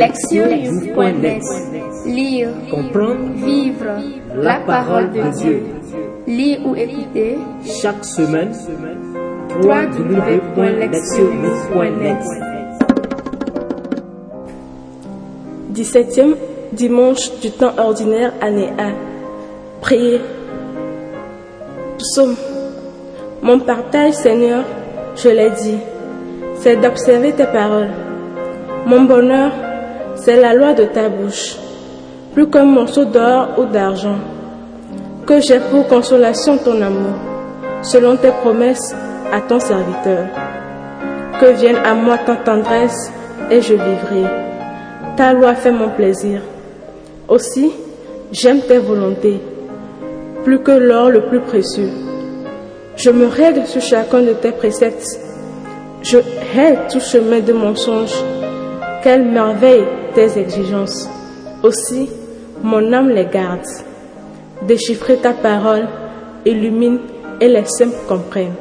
Lectionnews.net Lire, Comprendre, vivre la parole de Dieu. Lire ou écouter chaque semaine, www.lectionnews.net 17e dimanche du temps ordinaire, année A. Prier. Psaume. Mon partage, Seigneur, je l'ai dit, c'est d'observer tes paroles. Mon bonheur, c'est la loi de ta bouche, plus qu'un morceau d'or ou d'argent. Que j'ai pour consolation ton amour, selon tes promesses à ton serviteur. Que vienne à moi ta tendresse et je vivrai. Ta loi fait mon plaisir. Aussi, j'aime tes volontés, plus que l'or le plus précieux. Je me règle sur chacun de tes préceptes. Je hais tout chemin de mensonge. Quelle merveille tes exigences. Aussi, mon âme les garde. Déchiffrer ta parole illumine et les simples comprennent.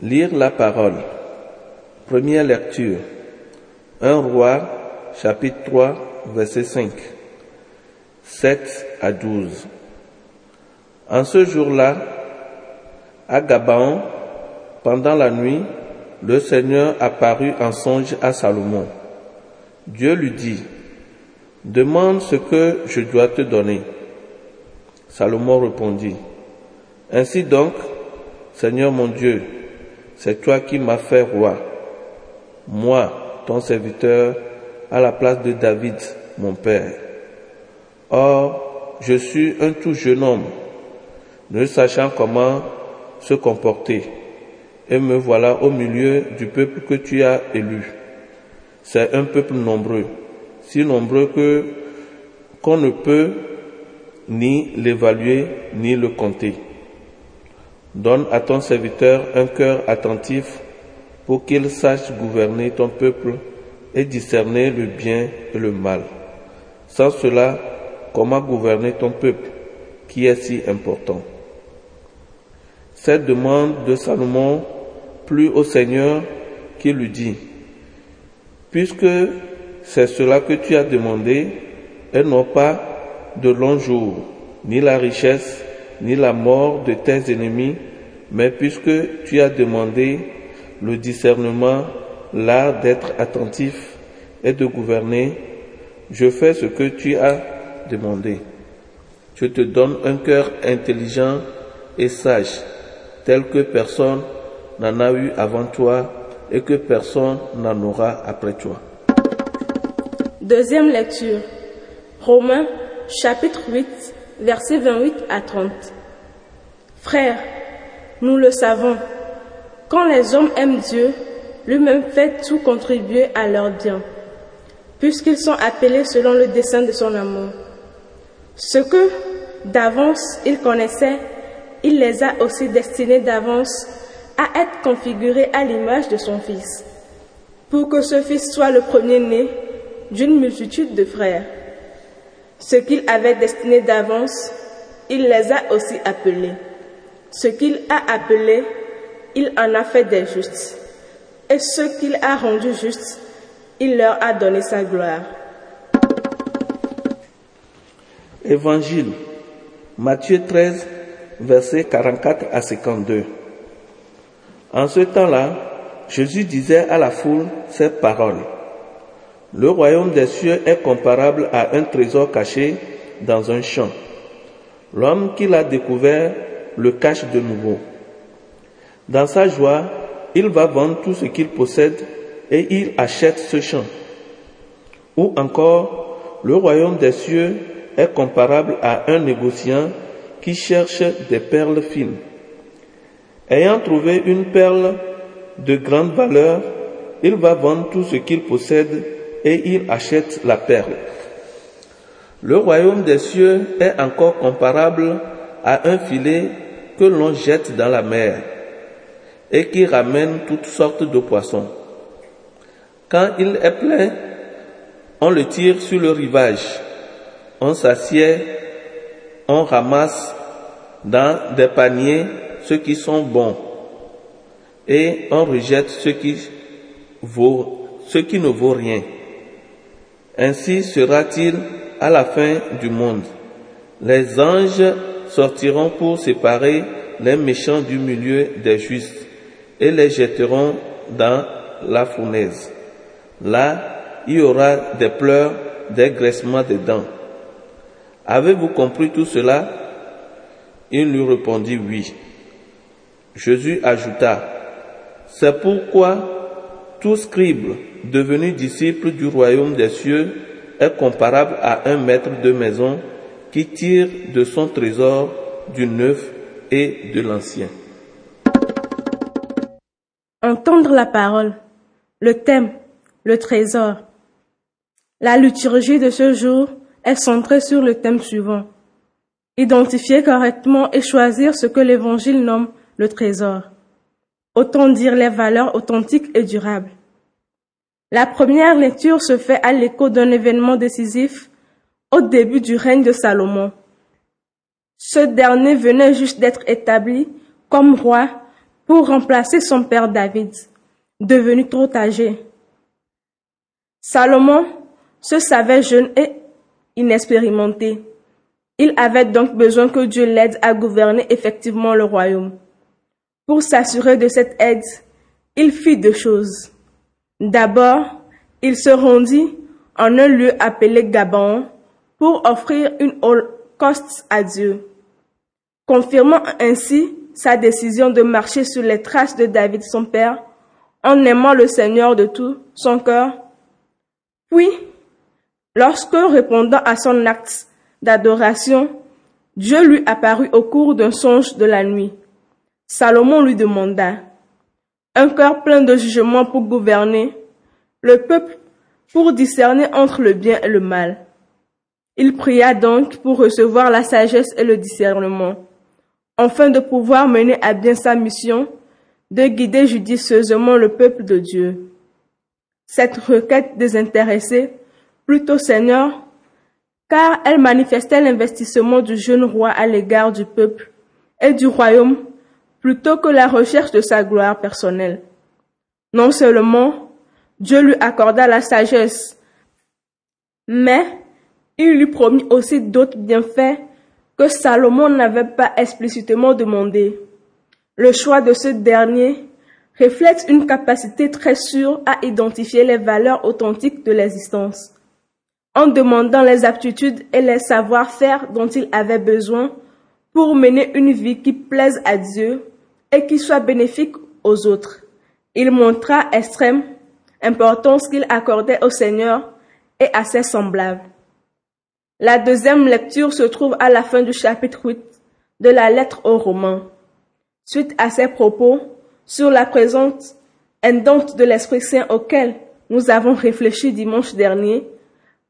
Lire la parole. Première lecture. 1 roi, chapitre 3, verset 5. 7 à 12. En ce jour-là, à Gabaon, pendant la nuit, le Seigneur apparut en songe à Salomon. Dieu lui dit, Demande ce que je dois te donner. Salomon répondit, Ainsi donc, Seigneur mon Dieu, c'est toi qui m'as fait roi. Moi, ton serviteur, à la place de David, mon père. Or, je suis un tout jeune homme, ne sachant comment se comporter, et me voilà au milieu du peuple que tu as élu. C'est un peuple nombreux, si nombreux que qu'on ne peut ni l'évaluer ni le compter. Donne à ton serviteur un cœur attentif pour qu'il sache gouverner ton peuple et discerner le bien et le mal. Sans cela, comment gouverner ton peuple qui est si important? Cette demande de Salomon plut au Seigneur qui lui dit, Puisque c'est cela que tu as demandé, et non pas de longs jours, ni la richesse, ni la mort de tes ennemis, mais puisque tu as demandé le discernement, l'art d'être attentif et de gouverner, je fais ce que tu as demandé. Je te donne un cœur intelligent et sage, tel que personne n'en a eu avant toi et que personne n'en aura après toi. Deuxième lecture. Romains chapitre 8, versets 28 à 30. Frères, nous le savons, quand les hommes aiment Dieu, lui-même fait tout contribuer à leur bien, puisqu'ils sont appelés selon le dessein de son amour. Ce que d'avance il connaissait, il les a aussi destinés d'avance à être configurés à l'image de son Fils, pour que ce Fils soit le premier-né d'une multitude de frères. Ce qu'il avait destiné d'avance, il les a aussi appelés. Ce qu'il a appelé, il en a fait des justes. Et ce qu'il a rendu justes, il leur a donné sa gloire. Évangile, Matthieu 13, versets 44 à 52. En ce temps-là, Jésus disait à la foule ces paroles. Le royaume des cieux est comparable à un trésor caché dans un champ. L'homme qui l'a découvert le cache de nouveau. Dans sa joie, il va vendre tout ce qu'il possède et il achète ce champ. Ou encore, le royaume des cieux est comparable à un négociant qui cherche des perles fines. Ayant trouvé une perle de grande valeur, il va vendre tout ce qu'il possède et il achète la perle. Le royaume des cieux est encore comparable à un filet que l'on jette dans la mer et qui ramène toutes sortes de poissons. Quand il est plein, on le tire sur le rivage, on s'assied, on ramasse dans des paniers ceux qui sont bons et on rejette ceux qui ne vaut rien. Ainsi sera-t-il à la fin du monde. Les anges sortiront pour séparer les méchants du milieu des justes et les jetteront dans la fournaise. Là, il y aura des pleurs, des graissements de dents. Avez-vous compris tout cela? Il lui répondit oui. Jésus ajouta, c'est pourquoi tout scribe devenu disciple du royaume des cieux est comparable à un maître de maison qui tire de son trésor du neuf et de l'ancien. Entendre la parole, le thème, le trésor. La liturgie de ce jour est centrée sur le thème suivant. Identifier correctement et choisir ce que l'Évangile nomme le trésor. Autant dire les valeurs authentiques et durables. La première lecture se fait à l'écho d'un événement décisif au début du règne de Salomon. Ce dernier venait juste d'être établi comme roi pour remplacer son père David, devenu trop âgé. Salomon se savait jeune et inexpérimenté. Il avait donc besoin que Dieu l'aide à gouverner effectivement le royaume. Pour s'assurer de cette aide, il fit deux choses. D'abord, il se rendit en un lieu appelé Gabon pour offrir une holocauste à Dieu, confirmant ainsi sa décision de marcher sur les traces de David son père en aimant le Seigneur de tout son cœur. Puis, lorsque répondant à son acte d'adoration, Dieu lui apparut au cours d'un songe de la nuit. Salomon lui demanda, un cœur plein de jugement pour gouverner, le peuple pour discerner entre le bien et le mal. Il pria donc pour recevoir la sagesse et le discernement, afin de pouvoir mener à bien sa mission de guider judicieusement le peuple de Dieu. Cette requête désintéressée, plutôt Seigneur, car elle manifestait l'investissement du jeune roi à l'égard du peuple et du royaume plutôt que la recherche de sa gloire personnelle. Non seulement Dieu lui accorda la sagesse, mais il lui promit aussi d'autres bienfaits que Salomon n'avait pas explicitement demandé. Le choix de ce dernier reflète une capacité très sûre à identifier les valeurs authentiques de l'existence. En demandant les aptitudes et les savoir-faire dont il avait besoin pour mener une vie qui plaise à Dieu et qui soit bénéfique aux autres. Il montra extrême importance qu'il accordait au Seigneur et à ses semblables. La deuxième lecture se trouve à la fin du chapitre 8 de la lettre aux Romains. Suite à ces propos sur la présence indente de l'Esprit Saint auquel nous avons réfléchi dimanche dernier,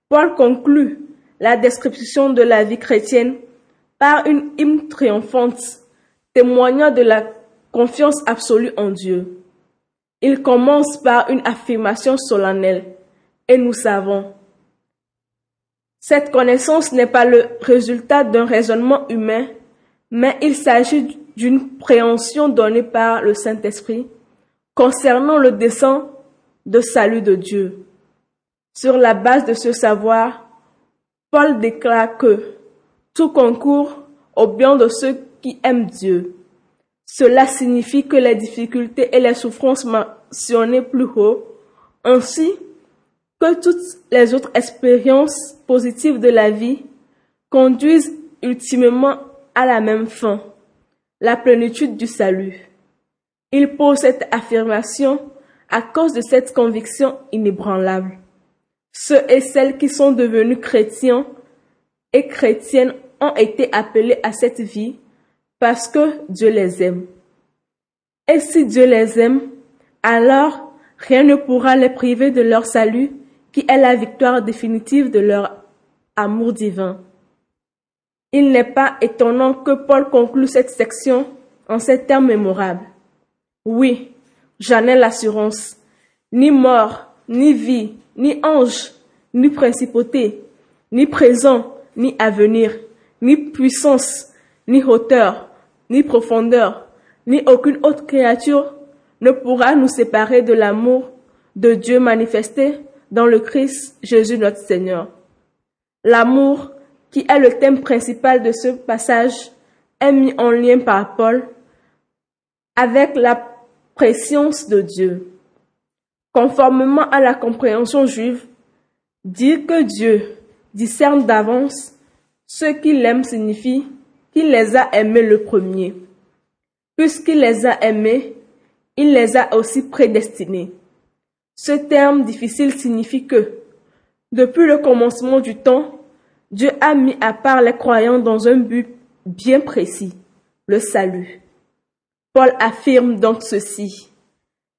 Paul conclut la description de la vie chrétienne par une hymne triomphante témoignant de la confiance absolue en Dieu. Il commence par une affirmation solennelle et nous savons cette connaissance n'est pas le résultat d'un raisonnement humain, mais il s'agit d'une préhension donnée par le Saint-Esprit concernant le dessein de salut de Dieu. Sur la base de ce savoir, Paul déclare que tout concourt au bien de ceux qui aiment Dieu. Cela signifie que les difficultés et les souffrances mentionnées plus haut, ainsi que toutes les autres expériences positives de la vie conduisent ultimement à la même fin, la plénitude du salut. Il pose cette affirmation à cause de cette conviction inébranlable. Ceux et celles qui sont devenus chrétiens et chrétiennes ont été appelés à cette vie parce que Dieu les aime. Et si Dieu les aime, alors rien ne pourra les priver de leur salut qui est la victoire définitive de leur amour divin. Il n'est pas étonnant que Paul conclue cette section en ces termes mémorables. Oui, j'en ai l'assurance. Ni mort, ni vie, ni ange, ni principauté, ni présent, ni avenir, ni puissance, ni hauteur, ni profondeur, ni aucune autre créature ne pourra nous séparer de l'amour de Dieu manifesté dans le Christ Jésus notre Seigneur. L'amour, qui est le thème principal de ce passage, est mis en lien par Paul avec la préscience de Dieu. Conformément à la compréhension juive, dire que Dieu discerne d'avance ceux qu'il aime signifie qu'il les a aimés le premier. Puisqu'il les a aimés, il les a aussi prédestinés. Ce terme difficile signifie que, depuis le commencement du temps, Dieu a mis à part les croyants dans un but bien précis, le salut. Paul affirme donc ceci.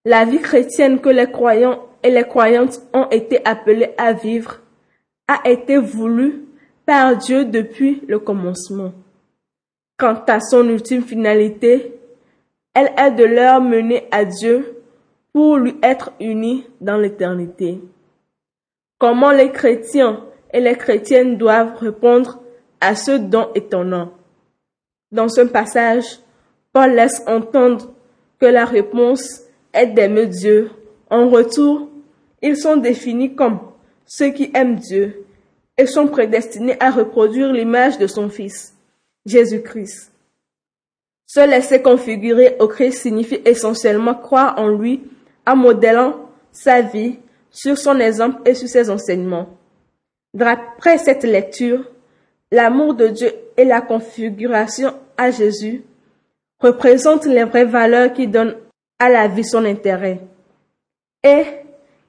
La vie chrétienne que les croyants et les croyantes ont été appelés à vivre a été voulue par Dieu depuis le commencement. Quant à son ultime finalité, elle est de leur mener à Dieu pour lui être unis dans l'éternité. Comment les chrétiens et les chrétiennes doivent répondre à ce don étonnant? Dans ce passage, Paul laisse entendre que la réponse est d'aimer Dieu. En retour, ils sont définis comme ceux qui aiment Dieu et sont prédestinés à reproduire l'image de son Fils, Jésus-Christ. Se laisser configurer au Christ signifie essentiellement croire en lui en modélant sa vie sur son exemple et sur ses enseignements. D'après cette lecture, l'amour de Dieu et la configuration à Jésus représentent les vraies valeurs qui donnent à la vie son intérêt. Et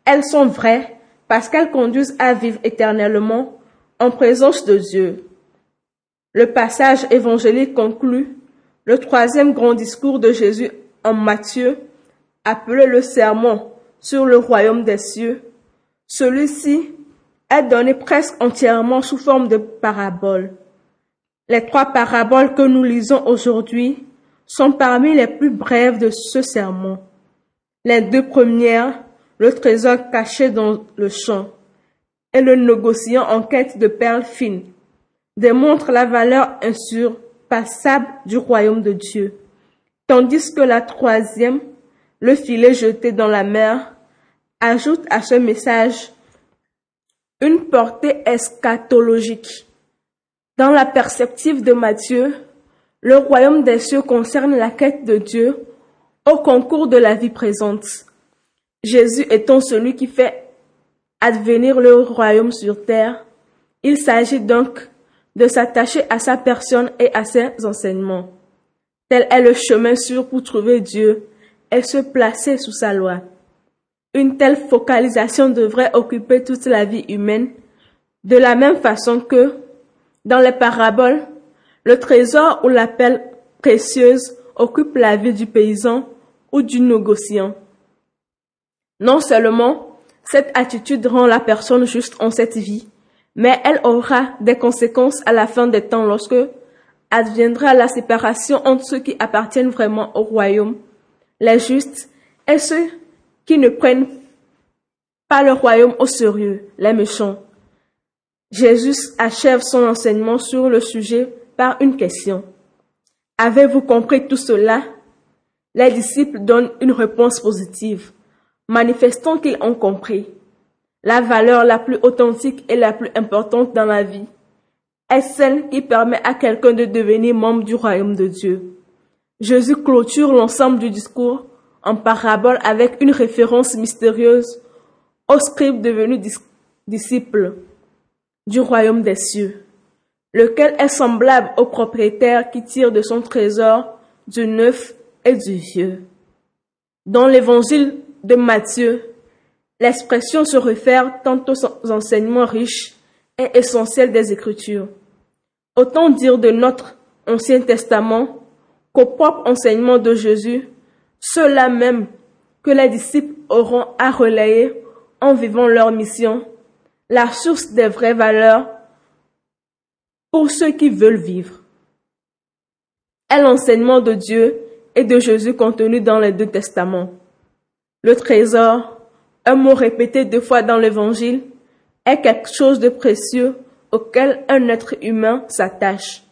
elles sont vraies parce qu'elles conduisent à vivre éternellement en présence de Dieu. Le passage évangélique conclut le troisième grand discours de Jésus en Matthieu, appelé le sermon sur le royaume des cieux. Celui-ci est donné presque entièrement sous forme de paraboles. Les trois paraboles que nous lisons aujourd'hui sont parmi les plus brèves de ce sermon. Les deux premières, le trésor caché dans le champ le négociant en quête de perles fines, démontrent la valeur insurpassable du royaume de Dieu, tandis que la troisième, le filet jeté dans la mer, ajoute à ce message une portée eschatologique. Dans la perspective de Matthieu, le royaume des cieux concerne la quête de Dieu au concours de la vie présente. Jésus étant celui qui fait advenir le royaume sur terre, il s'agit donc de s'attacher à sa personne et à ses enseignements. Tel est le chemin sûr pour trouver Dieu et se placer sous sa loi. Une telle focalisation devrait occuper toute la vie humaine, de la même façon que, dans les paraboles, le trésor ou la perle précieuse occupe la vie du paysan ou du négociant. Non seulement cette attitude rend la personne juste en cette vie, mais elle aura des conséquences à la fin des temps lorsque adviendra la séparation entre ceux qui appartiennent vraiment au royaume, les justes, et ceux qui ne prennent pas le royaume au sérieux, les méchants. Jésus achève son enseignement sur le sujet par une question. Avez-vous compris tout cela? Les disciples donnent une réponse positive, manifestant qu'ils ont compris. La valeur la plus authentique et la plus importante dans la vie est celle qui permet à quelqu'un de devenir membre du royaume de Dieu. Jésus clôture l'ensemble du discours en parabole avec une référence mystérieuse au scribe devenu disciple du royaume des cieux, lequel est semblable au propriétaire qui tire de son trésor du neuf et du vieux. Dans l'évangile de Matthieu, l'expression se réfère tant aux enseignements riches et essentiels des Écritures. Autant dire de notre Ancien Testament qu'au propre enseignement de Jésus ceux-là même que les disciples auront à relayer en vivant leur mission, la source des vraies valeurs pour ceux qui veulent vivre. Est l'enseignement de Dieu et de Jésus contenu dans les deux testaments. Le trésor, un mot répété deux fois dans l'évangile, est quelque chose de précieux auquel un être humain s'attache.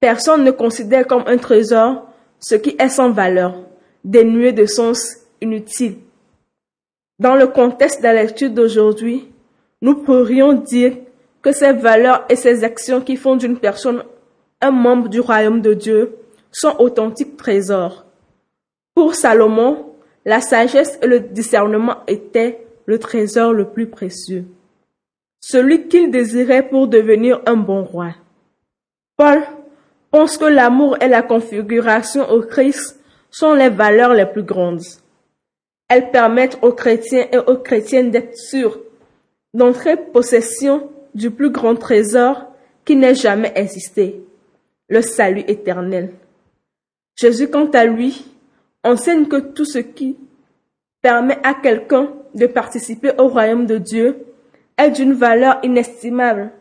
Personne ne considère comme un trésor ce qui est sans valeur, dénué de sens inutile. Dans le contexte de la lecture d'aujourd'hui, nous pourrions dire que ces valeurs et ces actions qui font d'une personne un membre du royaume de Dieu sont authentiques trésors. Pour Salomon, la sagesse et le discernement étaient le trésor le plus précieux, celui qu'il désirait pour devenir un bon roi. Paul pense que l'amour et la configuration au Christ sont les valeurs les plus grandes. Elles permettent aux chrétiens et aux chrétiennes d'être sûrs d'entrer possession du plus grand trésor qui n'ait jamais existé, le salut éternel. Jésus, quant à lui, enseigne que tout ce qui permet à quelqu'un de participer au royaume de Dieu est d'une valeur inestimable.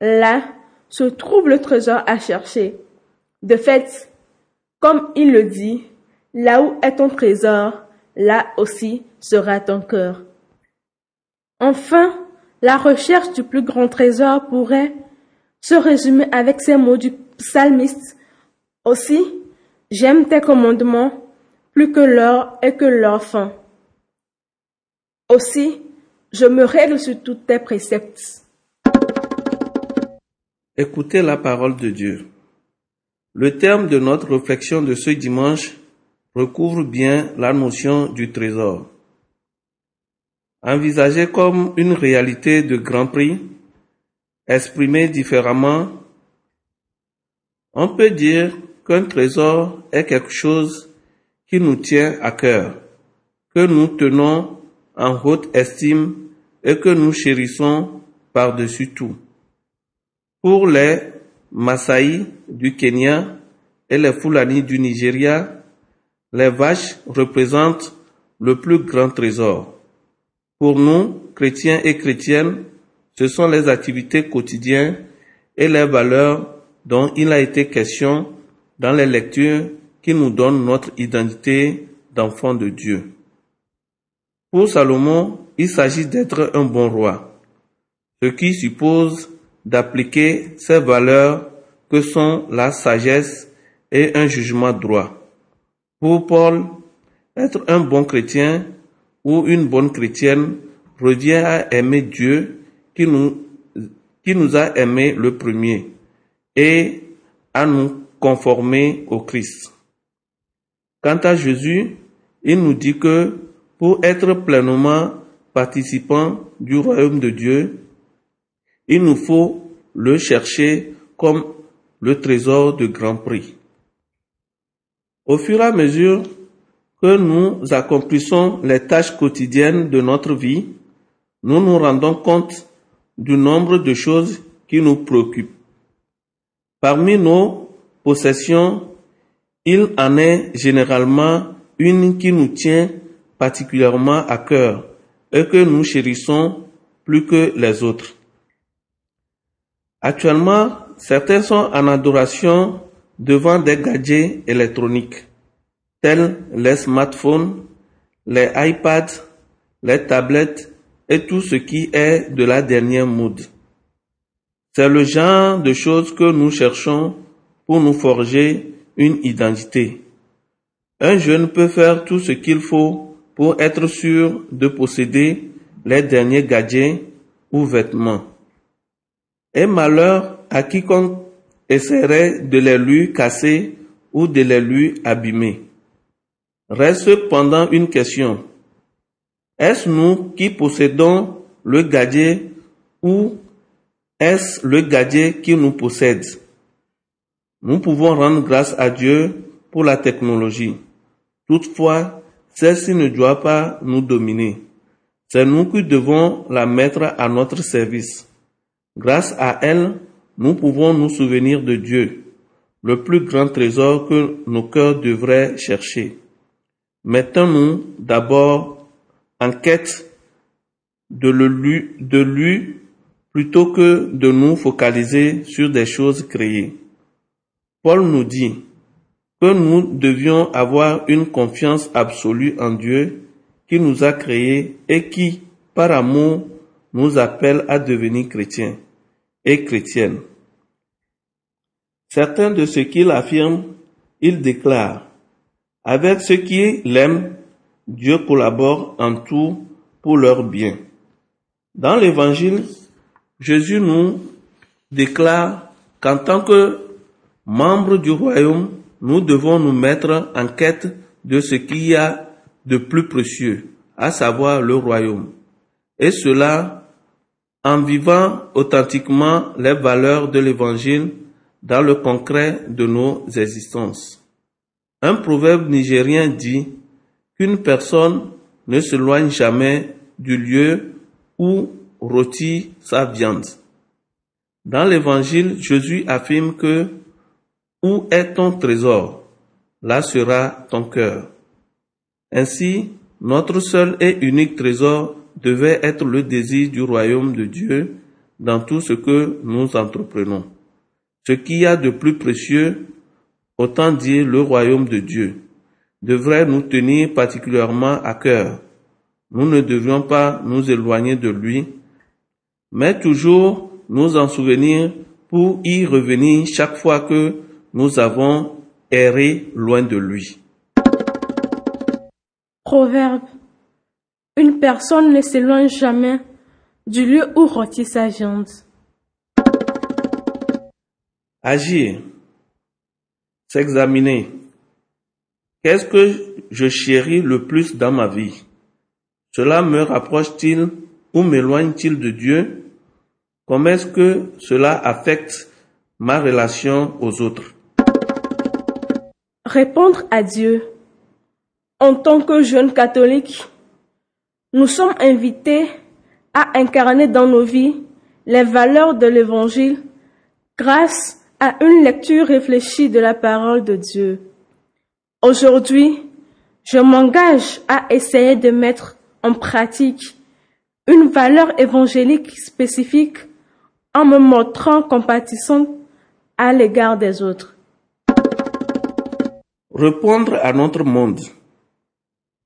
Là se trouve le trésor à chercher. De fait, comme il le dit, là où est ton trésor, là aussi sera ton cœur. Enfin, la recherche du plus grand trésor pourrait se résumer avec ces mots du psalmiste. Aussi, j'aime tes commandements plus que l'or et que fin. Aussi, je me règle sur tous tes préceptes. Écoutez la parole de Dieu. Le terme de notre réflexion de ce dimanche recouvre bien la notion du trésor. Envisagé comme une réalité de grand prix, exprimée différemment, on peut dire qu'un trésor est quelque chose qui nous tient à cœur, que nous tenons en haute estime et que nous chérissons par-dessus tout. Pour les Maasai du Kenya et les Fulani du Nigeria, les vaches représentent le plus grand trésor. Pour nous, chrétiens et chrétiennes, ce sont les activités quotidiennes et les valeurs dont il a été question dans les lectures qui nous donnent notre identité d'enfant de Dieu. Pour Salomon, il s'agit d'être un bon roi, ce qui suppose d'appliquer ces valeurs que sont la sagesse et un jugement droit. Pour Paul, être un bon chrétien ou une bonne chrétienne revient à aimer Dieu qui nous, qui nous a aimés le premier et à nous conformer au Christ. Quant à Jésus, il nous dit que pour être pleinement participant du royaume de Dieu, il nous faut le chercher comme le trésor de grand prix. Au fur et à mesure que nous accomplissons les tâches quotidiennes de notre vie, nous nous rendons compte du nombre de choses qui nous préoccupent. Parmi nos possessions, il en est généralement une qui nous tient particulièrement à cœur et que nous chérissons plus que les autres. Actuellement, certains sont en adoration devant des gadgets électroniques tels les smartphones, les iPads, les tablettes et tout ce qui est de la dernière mode. C'est le genre de choses que nous cherchons pour nous forger une identité. Un jeune peut faire tout ce qu'il faut pour être sûr de posséder les derniers gadgets ou vêtements. Et malheur à quiconque essaierait de les lui casser ou de les lui abîmer. Reste cependant une question. Est-ce nous qui possédons le gadget ou est-ce le gadget qui nous possède? Nous pouvons rendre grâce à Dieu pour la technologie. Toutefois, celle-ci ne doit pas nous dominer. C'est nous qui devons la mettre à notre service. Grâce à elle, nous pouvons nous souvenir de Dieu, le plus grand trésor que nos cœurs devraient chercher. Mettons-nous d'abord en quête de, lui, plutôt que de nous focaliser sur des choses créées. Paul nous dit que nous devions avoir une confiance absolue en Dieu qui nous a créés et qui, par amour, nous appelle à devenir chrétiens et chrétiennes. Certains de ce qu'il affirme, il déclare avec ceux qui l'aiment, Dieu collabore en tout pour leur bien. Dans l'évangile, Jésus nous déclare qu'en tant que membres du royaume, nous devons nous mettre en quête de ce qu'il y a de plus précieux, à savoir le royaume. Et cela en vivant authentiquement les valeurs de l'évangile dans le concret de nos existences. Un proverbe nigérien dit qu'une personne ne s'éloigne jamais du lieu où rôtit sa viande. Dans l'évangile, Jésus affirme que où est ton trésor, là sera ton cœur. Ainsi, notre seul et unique trésor devait être le désir du royaume de Dieu dans tout ce que nous entreprenons. Ce qu'il y a de plus précieux, autant dire le royaume de Dieu, devrait nous tenir particulièrement à cœur. Nous ne devions pas nous éloigner de lui, mais toujours nous en souvenir pour y revenir chaque fois que nous avons erré loin de lui. Proverbe. Une personne ne s'éloigne jamais du lieu où rôtit sa viande. Agir. S'examiner. Qu'est-ce que je chéris le plus dans ma vie? Cela me rapproche-t-il ou m'éloigne-t-il de Dieu? Comment est-ce que cela affecte ma relation aux autres? Répondre à Dieu. En tant que jeunes catholiques, nous sommes invités à incarner dans nos vies les valeurs de l'Évangile grâce à une lecture réfléchie de la parole de Dieu. Aujourd'hui, je m'engage à essayer de mettre en pratique une valeur évangélique spécifique en me montrant compatissante à l'égard des autres. Répondre à notre monde.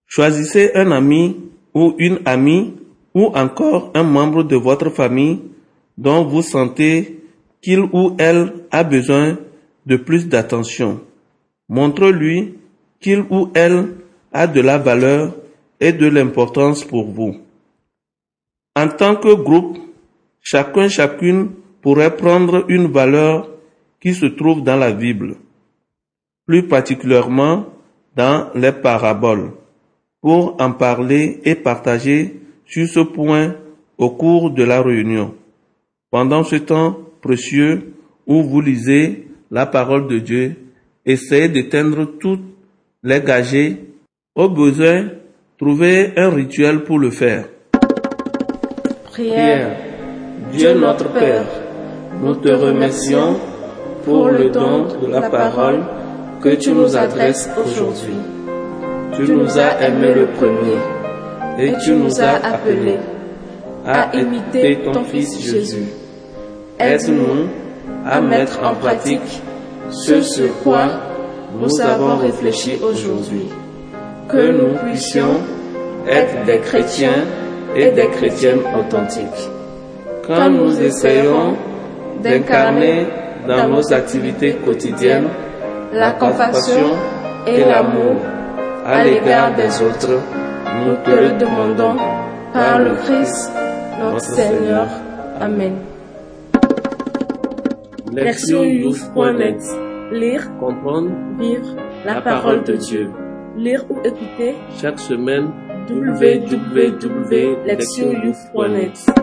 Choisissez un ami ou une amie ou encore un membre de votre famille dont vous sentez qu'il ou elle a besoin de plus d'attention. Montre-lui qu'il ou elle a de la valeur et de l'importance pour vous. En tant que groupe, chacun chacune pourrait prendre une valeur qui se trouve dans la Bible, plus particulièrement dans les paraboles, pour en parler et partager sur ce point au cours de la réunion. Pendant ce temps précieux où vous lisez la parole de Dieu, essayez d'éteindre toutes les gagés. Au besoin, trouvez un rituel pour le faire. Prière. Dieu notre Père, nous te remercions pour le don de la parole que tu nous adresses aujourd'hui. Tu nous as aimés le premier et tu nous as appelés à imiter ton Fils Jésus. Aide-nous à mettre en pratique ce sur quoi nous avons réfléchi aujourd'hui. Que nous puissions être des chrétiens et des chrétiennes authentiques. Quand nous essayons d'incarner dans nos activités quotidiennes la compassion et l'amour à l'égard des autres, nous te le demandons par le Christ notre Seigneur. Amen. Lire, Comprendre vivre la parole de Dieu. Lire ou écouter Chaque semaine, www.lectionyouth.net